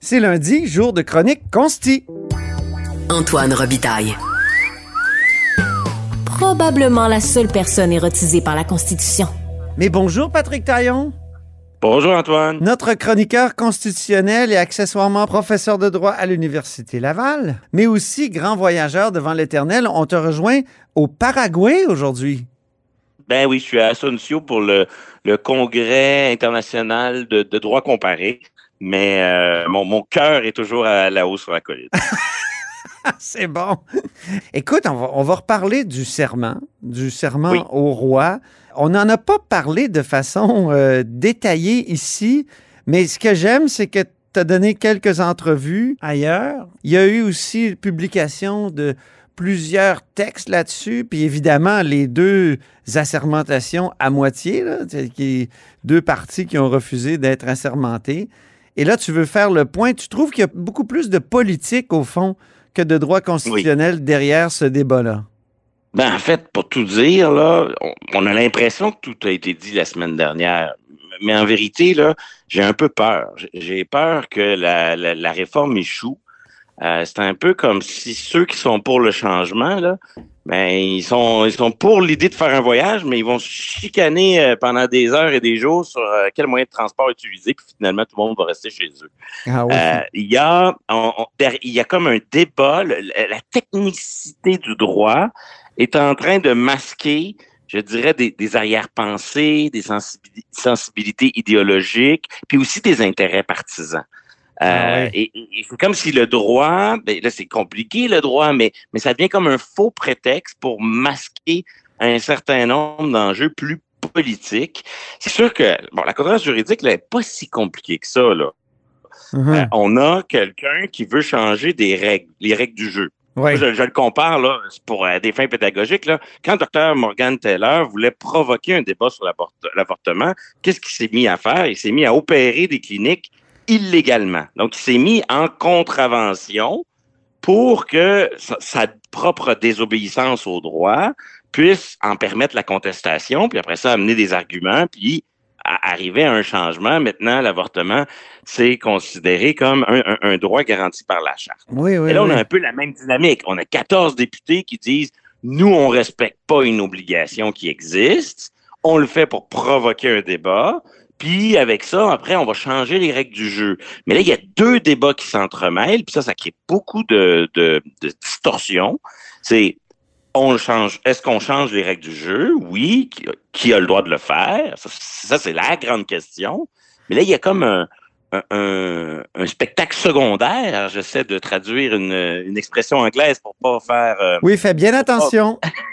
C'est lundi, jour de chronique consti. Antoine Robitaille. Probablement la seule personne érotisée par la Constitution. Mais bonjour Patrick Taillon. Bonjour Antoine. Notre chroniqueur constitutionnel et accessoirement professeur de droit à l'Université Laval, mais aussi grand voyageur devant l'éternel. On te rejoint au Paraguay aujourd'hui. Ben oui, je suis à Asuncio pour le, le Congrès international de, de droit comparé, mais euh, mon, mon cœur est toujours à la hausse sur la colline. C'est bon. Écoute, on va, on va, reparler du serment, du serment oui. au roi. On n'en a pas parlé de façon euh, détaillée ici, mais ce que j'aime, c'est que tu as donné quelques entrevues ailleurs. Il y a eu aussi publication de plusieurs textes là-dessus, puis évidemment les deux assermentations à moitié, là, qui, deux parties qui ont refusé d'être assermentées. Et là, tu veux faire le point. Tu trouves qu'il y a beaucoup plus de politique, au fond, que de droit constitutionnel oui. derrière ce débat-là? Ben, en fait, pour tout dire, là, on, on a l'impression que tout a été dit la semaine dernière. Mais en vérité, là, j'ai un peu peur. J'ai peur que la, la, la réforme échoue. Euh, c'est un peu comme si ceux qui sont pour le changement, là, ben, ils sont, ils sont pour l'idée de faire un voyage, mais ils vont chicaner euh, pendant des heures et des jours sur euh, quel moyen de transport utiliser, puis finalement, tout le monde va rester chez eux. Ah oui. euh, il, y a, on, on, il y a comme un débat, le, la technicité du droit est en train de masquer, je dirais, des, des arrière-pensées, des sensibilités, sensibilités idéologiques, puis aussi des intérêts partisans. Euh, ah Et, et c'est comme si le droit, ben là c'est compliqué le droit, mais, mais ça devient comme un faux prétexte pour masquer un certain nombre d'enjeux plus politiques. C'est sûr que bon, la controverse juridique n'est pas si compliquée que ça. Là. Mm -hmm. euh, on a quelqu'un qui veut changer des règles, les règles du jeu. Oui. Je, je, le compare là, pour euh, des fins pédagogiques. Là. Quand Dr. Morgan Taylor voulait provoquer un débat sur l'avortement, qu'est-ce qu'il s'est mis à faire? Il s'est mis à opérer des cliniques illégalement. Donc, il s'est mis en contravention pour que sa, sa, propre désobéissance au droit puisse en permettre la contestation, puis après ça, amener des arguments, puis à arriver à un changement. Maintenant, l'avortement, c'est considéré comme un, un, un, droit garanti par la Charte. Oui, oui, Et là, on a un peu la même dynamique. On a 14 députés qui disent, nous, on respecte pas une obligation qui existe. On le fait pour provoquer un débat. Puis avec ça, après, on va changer les règles du jeu. Mais là, il y a deux débats qui s'entremêlent, puis ça, ça crée beaucoup de, de, de distorsions. C'est on change. Est-ce qu'on change les règles du jeu? Oui. Qui, a le droit de le faire? Ça, ça c'est la grande question. Mais là, il y a comme un, un, un spectacle secondaire. J'essaie de traduire une, une, expression anglaise pour pas faire. Euh, oui, fais bien attention.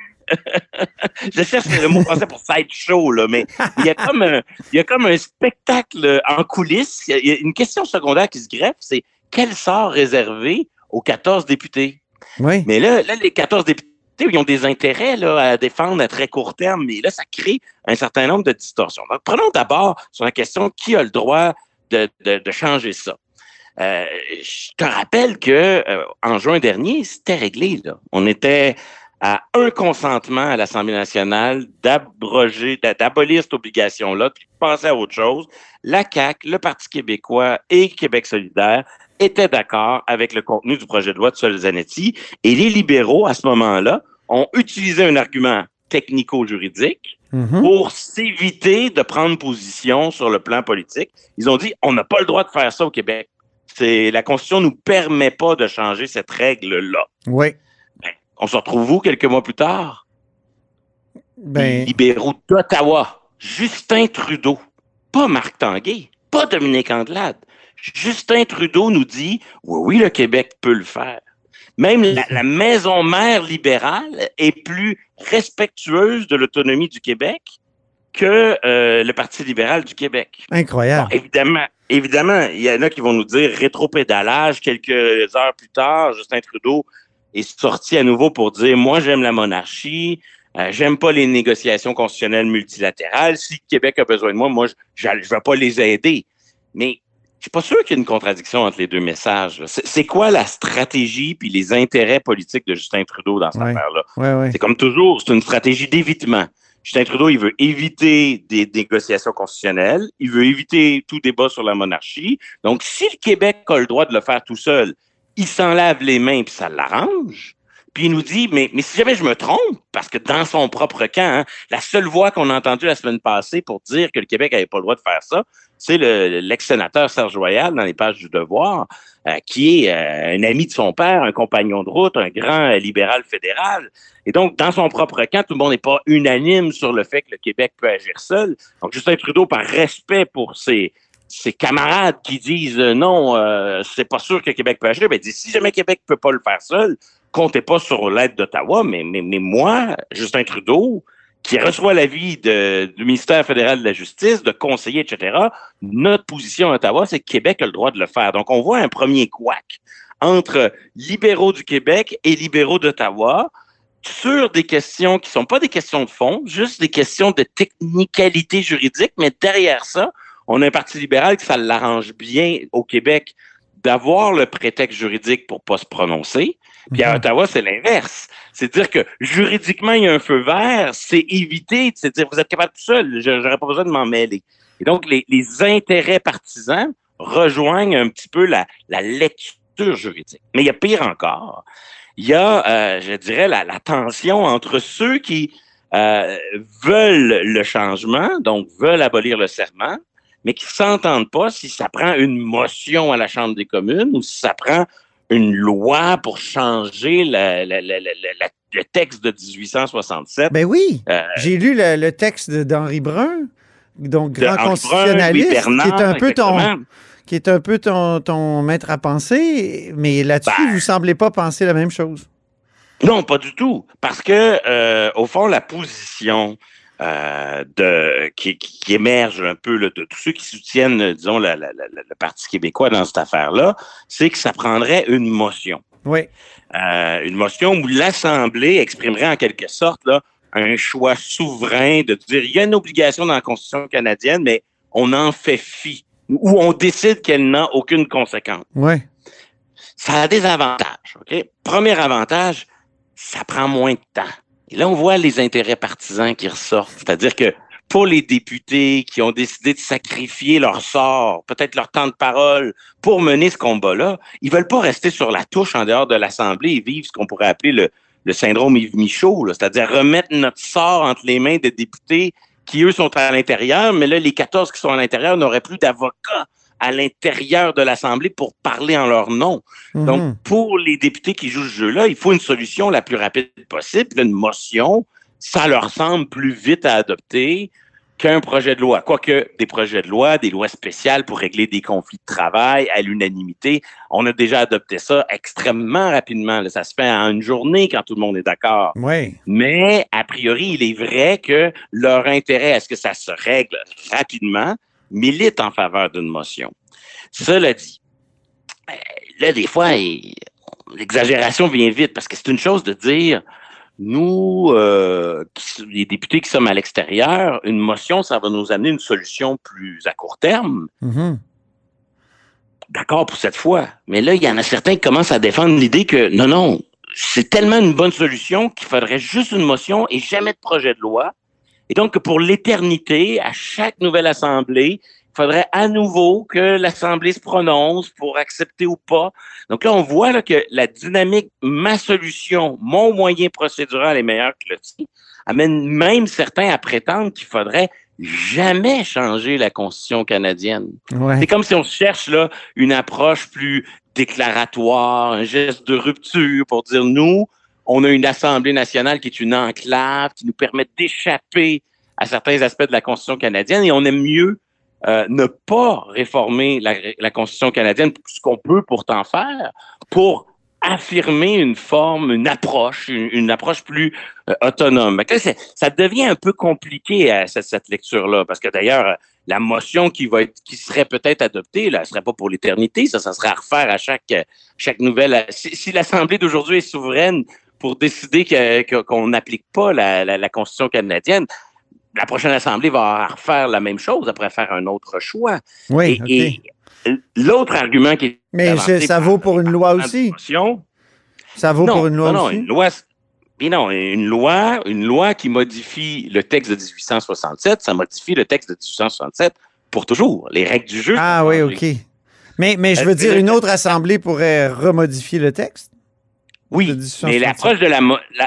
je cherche le mot français pour side show, là, mais il y a comme un, il y a comme un spectacle en coulisses. Il y a une question secondaire qui se greffe, c'est quel sort réservé aux 14 députés? Oui. Mais là, là, les 14 députés, ils ont des intérêts là, à défendre à très court terme, mais là, ça crée un certain nombre de distorsions. Donc, prenons d'abord sur la question qui a le droit de, de, de changer ça? Euh, je te rappelle que euh, en juin dernier, c'était réglé. Là. On était à un consentement à l'Assemblée nationale d'abroger, d'abolir cette obligation-là, puis de passer à autre chose. La CAQ, le Parti québécois et Québec solidaire étaient d'accord avec le contenu du projet de loi de Sol-Zanetti et les libéraux, à ce moment-là, ont utilisé un argument technico-juridique mm -hmm. pour s'éviter de prendre position sur le plan politique. Ils ont dit, on n'a pas le droit de faire ça au Québec. C'est la Constitution nous permet pas de changer cette règle-là. Oui. On se retrouve où quelques mois plus tard? Ben... Libéraux d'Ottawa, Justin Trudeau, pas Marc Tanguay, pas Dominique Andelade. Justin Trudeau nous dit oui, oui, le Québec peut le faire. Même la, la maison mère libérale est plus respectueuse de l'autonomie du Québec que euh, le Parti libéral du Québec. Incroyable. Bon, évidemment, évidemment, il y en a qui vont nous dire rétropédalage. Quelques heures plus tard, Justin Trudeau est sorti à nouveau pour dire moi j'aime la monarchie, euh, j'aime pas les négociations constitutionnelles multilatérales. Si le Québec a besoin de moi, moi je ne vais pas les aider. Mais je suis pas sûr qu'il y ait une contradiction entre les deux messages. C'est quoi la stratégie puis les intérêts politiques de Justin Trudeau dans cette ouais. affaire-là? Ouais, ouais. C'est comme toujours, c'est une stratégie d'évitement. Justin Trudeau, il veut éviter des négociations constitutionnelles, il veut éviter tout débat sur la monarchie. Donc, si le Québec a le droit de le faire tout seul, il s'en lave les mains puis ça l'arrange. Puis il nous dit, mais, mais si jamais je me trompe, parce que dans son propre camp, hein, la seule voix qu'on a entendue la semaine passée pour dire que le Québec n'avait pas le droit de faire ça, c'est l'ex-sénateur Serge Royal dans les pages du Devoir, euh, qui est euh, un ami de son père, un compagnon de route, un grand libéral fédéral. Et donc, dans son propre camp, tout le monde n'est pas unanime sur le fait que le Québec peut agir seul. Donc, Justin Trudeau, par respect pour ses, ses camarades qui disent non, c'est pas sûr que Québec peut agir, ben, dit si jamais Québec peut pas le faire seul, comptez pas sur l'aide d'Ottawa, mais, mais, mais moi, Justin Trudeau, qui reçoit l'avis du ministère fédéral de la Justice, de conseillers, etc., notre position à Ottawa, c'est que Québec a le droit de le faire. Donc, on voit un premier couac entre libéraux du Québec et libéraux d'Ottawa sur des questions qui sont pas des questions de fond, juste des questions de technicalité juridique, mais derrière ça, on a un parti libéral qui ça l'arrange bien au Québec d'avoir le prétexte juridique pour pas se prononcer. Puis à mhm. Ottawa, c'est l'inverse. C'est dire que juridiquement, il y a un feu vert, c'est éviter, c'est dire vous êtes capable tout seul, j'aurais pas besoin de m'en mêler. Et donc, les, intérêts partisans rejoignent un petit peu la, lecture juridique. Mais il y a pire encore. Il y a, euh, je dirais, la, tension entre ceux qui euh, veulent le changement, donc veulent abolir le serment, mais qui s'entendent pas si ça prend une motion à la Chambre des communes ou si ça prend une loi pour changer le texte de 1867. Ben oui, euh, j'ai lu le, texte d'Henri Brun, donc grand constitutionnaliste, qui est un peu ton qui est un peu ton, maître à penser, mais là-dessus, ben. vous ne semblez pas penser la même chose. Non, pas du tout. Parce que, euh, au fond, la position euh, de, qui, qui, émerge un peu de tous ceux qui soutiennent, disons, le Parti québécois dans cette affaire-là, c'est que ça prendrait une motion. Oui. Euh, une motion où l'Assemblée exprimerait en quelque sorte là, un choix souverain de dire il y a une obligation dans la Constitution canadienne, mais on en fait fi, ou on décide qu'elle n'a aucune conséquence. Oui. Ça a des avantages. OK? Premier avantage, ça prend moins de temps. Et là, on voit les intérêts partisans qui ressortent. C'est-à-dire que pour les députés qui ont décidé de sacrifier leur sort, peut-être leur temps de parole pour mener ce combat-là, ils veulent pas rester sur la touche en dehors de l'Assemblée et vivre ce qu'on pourrait appeler le, syndrome Yves Michaud, c'est-à-dire remettre notre sort entre les mains des députés qui, eux, sont à l'intérieur, mais là, les 14 qui sont à l'intérieur n'auraient plus d'avocats à l'intérieur de l'Assemblée pour parler en leur nom. Mhm. Donc, pour les députés qui jouent ce jeu-là, il faut une solution la plus rapide possible, une motion. Ça leur semble plus vite à adopter qu'un projet de loi. Quoique des projets de loi, des lois spéciales pour régler des conflits de travail à l'unanimité, on a déjà adopté ça extrêmement rapidement. Ça se fait en une journée quand tout le monde est d'accord. Oui. Mais a priori, il est vrai que leur intérêt à ce que ça se règle rapidement, milite en faveur d'une motion. Cela dit, ben, là, des fois, l'exagération vient vite parce que c'est une chose de dire, nous, euh, les députés qui sommes à l'extérieur, une motion, ça va nous amener une solution plus à court terme. Mm-hmm. D'accord pour cette fois. Mais là, il y en a certains qui commencent à défendre l'idée que non, non, c'est tellement une bonne solution qu'il faudrait juste une motion et jamais de projet de loi. Et donc, pour l'éternité, à chaque nouvelle assemblée, il faudrait à nouveau que l'Assemblée se prononce pour accepter ou pas. Donc là, on voit là, que la dynamique, ma solution, mon moyen procédural est meilleur que le tien, amène même certains à prétendre qu'il faudrait jamais changer la Constitution canadienne. C'est comme si on cherche là une approche plus déclaratoire, un geste de rupture pour dire nous, on a une Assemblée nationale qui est une enclave, qui nous permet d'échapper à certains aspects de la Constitution canadienne et on aime mieux euh, ne pas réformer la, Constitution canadienne, ce qu'on peut pourtant faire, pour affirmer une forme, une approche, une, approche plus euh, autonome. ça devient un peu compliqué à cette, lecture-là, parce que d'ailleurs, la motion qui va être, qui serait peut-être adoptée, là, elle serait pas pour l'éternité, ça, ça serait à refaire à chaque chaque nouvelle. si l'Assemblée d'aujourd'hui est souveraine pour décider qu'on n'applique pas la, Constitution canadienne, la prochaine Assemblée va refaire la même chose après faire un autre choix. Oui, et, l'autre argument qui est... Mais ça vaut pour une loi aussi. Ça vaut pour une loi non, aussi? Non, une loi, Mais non, une loi, une loi qui modifie le texte de 1867, ça modifie le texte de 1867 pour toujours. Les règles du jeu. Ah oui, OK. Mais, mais je veux dire, une autre assemblée pourrait remodifier le texte? Oui, mais l'approche de la,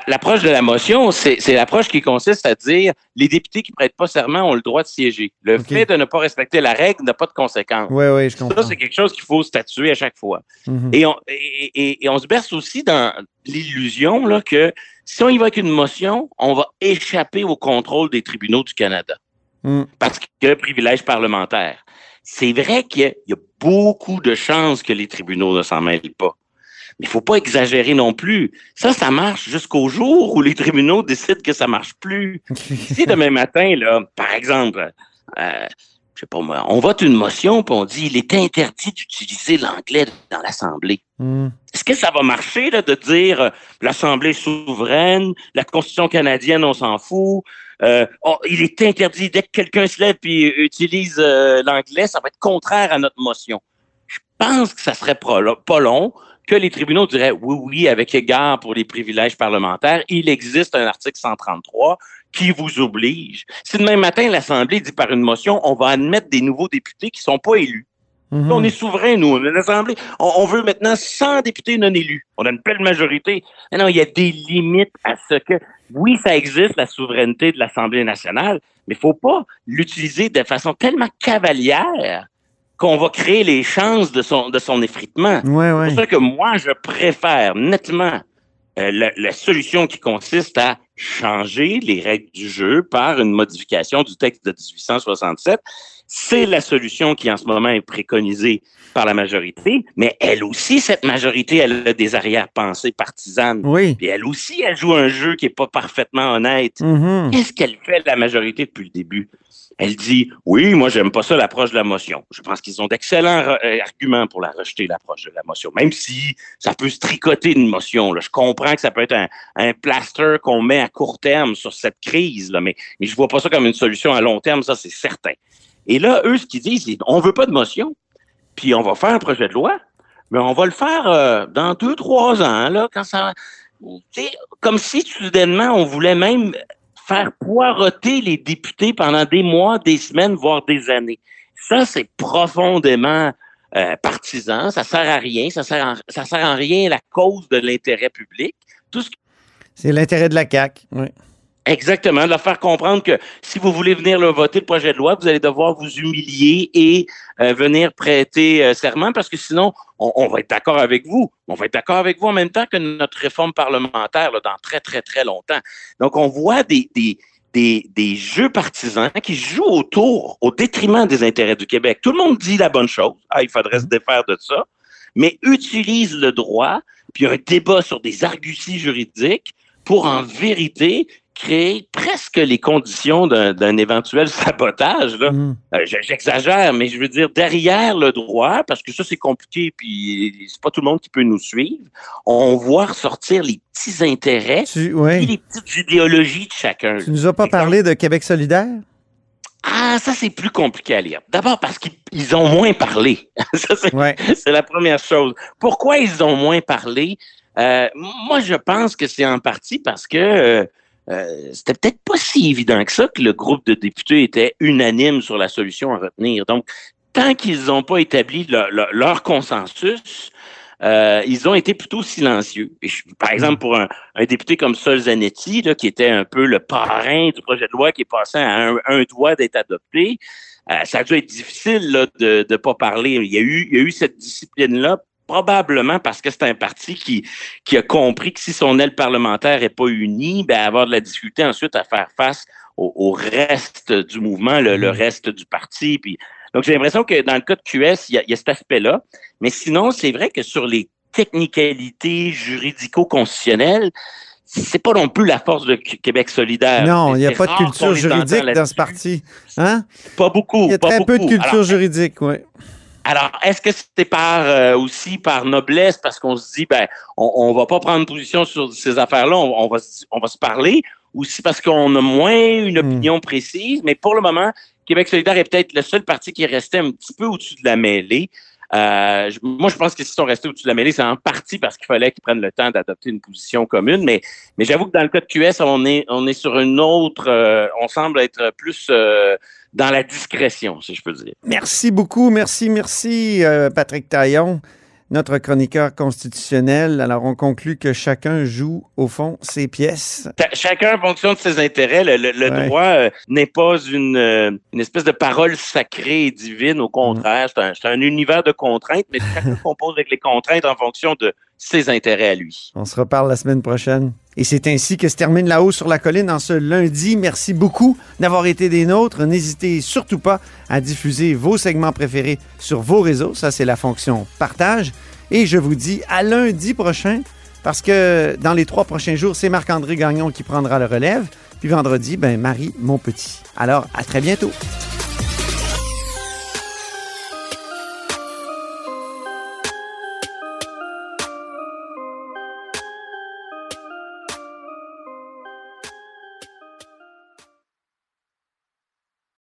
l'approche de la motion, c'est, l'approche qui consiste à dire les députés qui prêtent pas serment ont le droit de siéger. Le fait de ne pas respecter la règle n'a pas de conséquences. Oui, oui, je comprends. Ça, c'est quelque chose qu'il faut statuer à chaque fois. Mhm. et, on, et, et, on se berce aussi dans l'illusion là, que si on y va avec une motion, on va échapper au contrôle des tribunaux du Canada. Mm. Parce que privilège parlementaire. C'est vrai qu'il y a beaucoup de chances que les tribunaux ne s'en mêlent pas. Mais il faut pas exagérer non plus. Ça, ça marche jusqu'au jour où les tribunaux décident que ça marche plus. si demain matin, là, par exemple, euh, je sais pas moi, on vote une motion puis on dit il est interdit d'utiliser l'anglais dans l'Assemblée. Hmm. Est-ce que ça va marcher là, de dire euh, l'Assemblée souveraine, la Constitution canadienne, on s'en fout, euh, oh, il est interdit dès que quelqu'un se lève et utilise euh, l'anglais, ça va être contraire à notre motion. Je pense que ça serait pas long que les tribunaux diraient oui, oui, avec égard pour les privilèges parlementaires, il existe un article 133 qui vous oblige. Si demain matin, l'Assemblée dit par une motion, on va admettre des nouveaux députés qui sont pas élus. Mhm. On est souverain, nous. L'Assemblée, on, veut maintenant 100 députés non élus. On a une belle majorité. Mais non, il y a des limites à ce que... Oui, ça existe, la souveraineté de l'Assemblée nationale, mais il faut pas l'utiliser de façon tellement cavalière qu'on va créer les chances de son, de son effritement. Ouais, C'est pour ça que moi, je préfère nettement euh, la, la, solution qui consiste à changer les règles du jeu par une modification du texte de 1867. C'est la solution qui en ce moment est préconisée par la majorité, mais elle aussi, cette majorité, elle a des arrière-pensées partisanes. Oui. Et elle aussi, elle joue un jeu qui est pas parfaitement honnête. Mm-hmm. Qu'est-ce qu'elle fait, la majorité, depuis le début? Elle dit oui, moi j'aime pas ça l'approche de la motion. Je pense qu'ils ont d'excellents euh, arguments pour la rejeter l'approche de la motion, même si ça peut se tricoter une motion. Là. Je comprends que ça peut être un, un plaster qu'on met à court terme sur cette crise, là, mais, mais je vois pas ça comme une solution à long terme, ça c'est certain. Et là, eux, ce qu'ils disent, c'est on veut pas de motion, puis on va faire un projet de loi, mais on va le faire euh, dans deux trois ans là, quand ça, comme si soudainement on voulait même faire poireauter les députés pendant des mois, des semaines, voire des années. Ça, c'est profondément euh, partisan. Ça sert à rien. Ça sert ça sert en rien à la cause de l'intérêt public. C'est l'intérêt de la CAQ, oui. Exactement, de leur faire comprendre que si vous voulez venir le voter le projet de loi, vous allez devoir vous humilier et euh, venir prêter euh, serment parce que sinon, on, va être d'accord avec vous. On va être d'accord avec vous en même temps que notre réforme parlementaire dans très, très, très longtemps. Donc, on voit des, des, des, des jeux partisans qui jouent autour, au détriment des intérêts du Québec. Tout le monde dit la bonne chose. Ah, il faudrait se défaire de ça. Mais utilise le droit, puis un débat sur des arguties juridiques pour en vérité créer presque les conditions d'un éventuel sabotage. Là. Mm. Euh, j'exagère, mais je veux dire, derrière le droit, parce que ça, c'est compliqué, puis c'est pas tout le monde qui peut nous suivre, on voit ressortir les petits intérêts et les petites idéologies de chacun. Tu nous as pas parlé de Québec solidaire? Ah, ça, c'est plus compliqué à lire. D'abord parce qu'ils ont moins parlé. c'est la première chose. Pourquoi ils ont moins parlé? Euh, moi, je pense que c'est en partie parce que euh, euh, c'était peut-être pas si évident que ça que le groupe de députés était unanime sur la solution à retenir. Donc, tant qu'ils n'ont pas établi leur consensus, euh, ils ont été plutôt silencieux. par exemple, pour un, député comme Sol Zanetti, là, qui était un peu le parrain du projet de loi qui est passé à un, doigt d'être adopté, euh, ça a dû être difficile là, de ne pas parler. Il y a eu, il y a eu cette discipline-là probablement parce que c'est un parti qui, qui a compris que si son aile parlementaire n'est pas unie, ben avoir de la difficulté ensuite à faire face au, reste du mouvement, le, mm. reste du parti. Puis, donc, j'ai l'impression que dans le cas de QS, il y a, il y a cet aspect-là. Mais sinon, c'est vrai que sur les technicalités juridico-constitutionnelles, c'est pas non plus la force de Québec solidaire. Non, il n'y a pas de culture juridique dans ce parti. Hein? Pas beaucoup. Il y a très peu de culture juridique, oui. Alors, est-ce que c'était par euh, aussi par noblesse? Parce qu'on se dit ben on, on va pas prendre position sur ces affaires-là, on, va on va se parler, ou si parce qu'on a moins une hmm. opinion précise, mais pour le moment, Québec solidaire est peut-être le seul parti qui est resté un petit peu au-dessus de la mêlée. Euh, moi, je pense qu'ils sont restés au-dessus de la mêlée, c'est en partie parce qu'il fallait qu'ils prennent le temps d'adopter une position commune. Mais, mais j'avoue que dans le cas de QS, on est, on est sur une autre, euh, on semble être plus euh, dans la discrétion, si je peux dire. Merci beaucoup, merci, merci, Patrick Taillon notre chroniqueur constitutionnel. Alors, on conclut que chacun joue, au fond, ses pièces. Chacun en fonction de ses intérêts. Le, droit euh, n'est pas une, euh, une, espèce de parole sacrée et divine. Au contraire, c'est un, univers de contraintes, mais chacun compose avec les contraintes en fonction de ses intérêts à lui. On se reparle la semaine prochaine. Et c'est ainsi que se termine La Haut sur la Colline en ce lundi. Merci beaucoup d'avoir été des nôtres. N'hésitez surtout pas à diffuser vos segments préférés sur vos réseaux. Ça, c'est la fonction partage. Et je vous dis à lundi prochain parce que dans les trois prochains jours, c'est Marc-André Gagnon qui prendra le relève. Puis vendredi, ben Marie, mon petit. Alors, à très bientôt.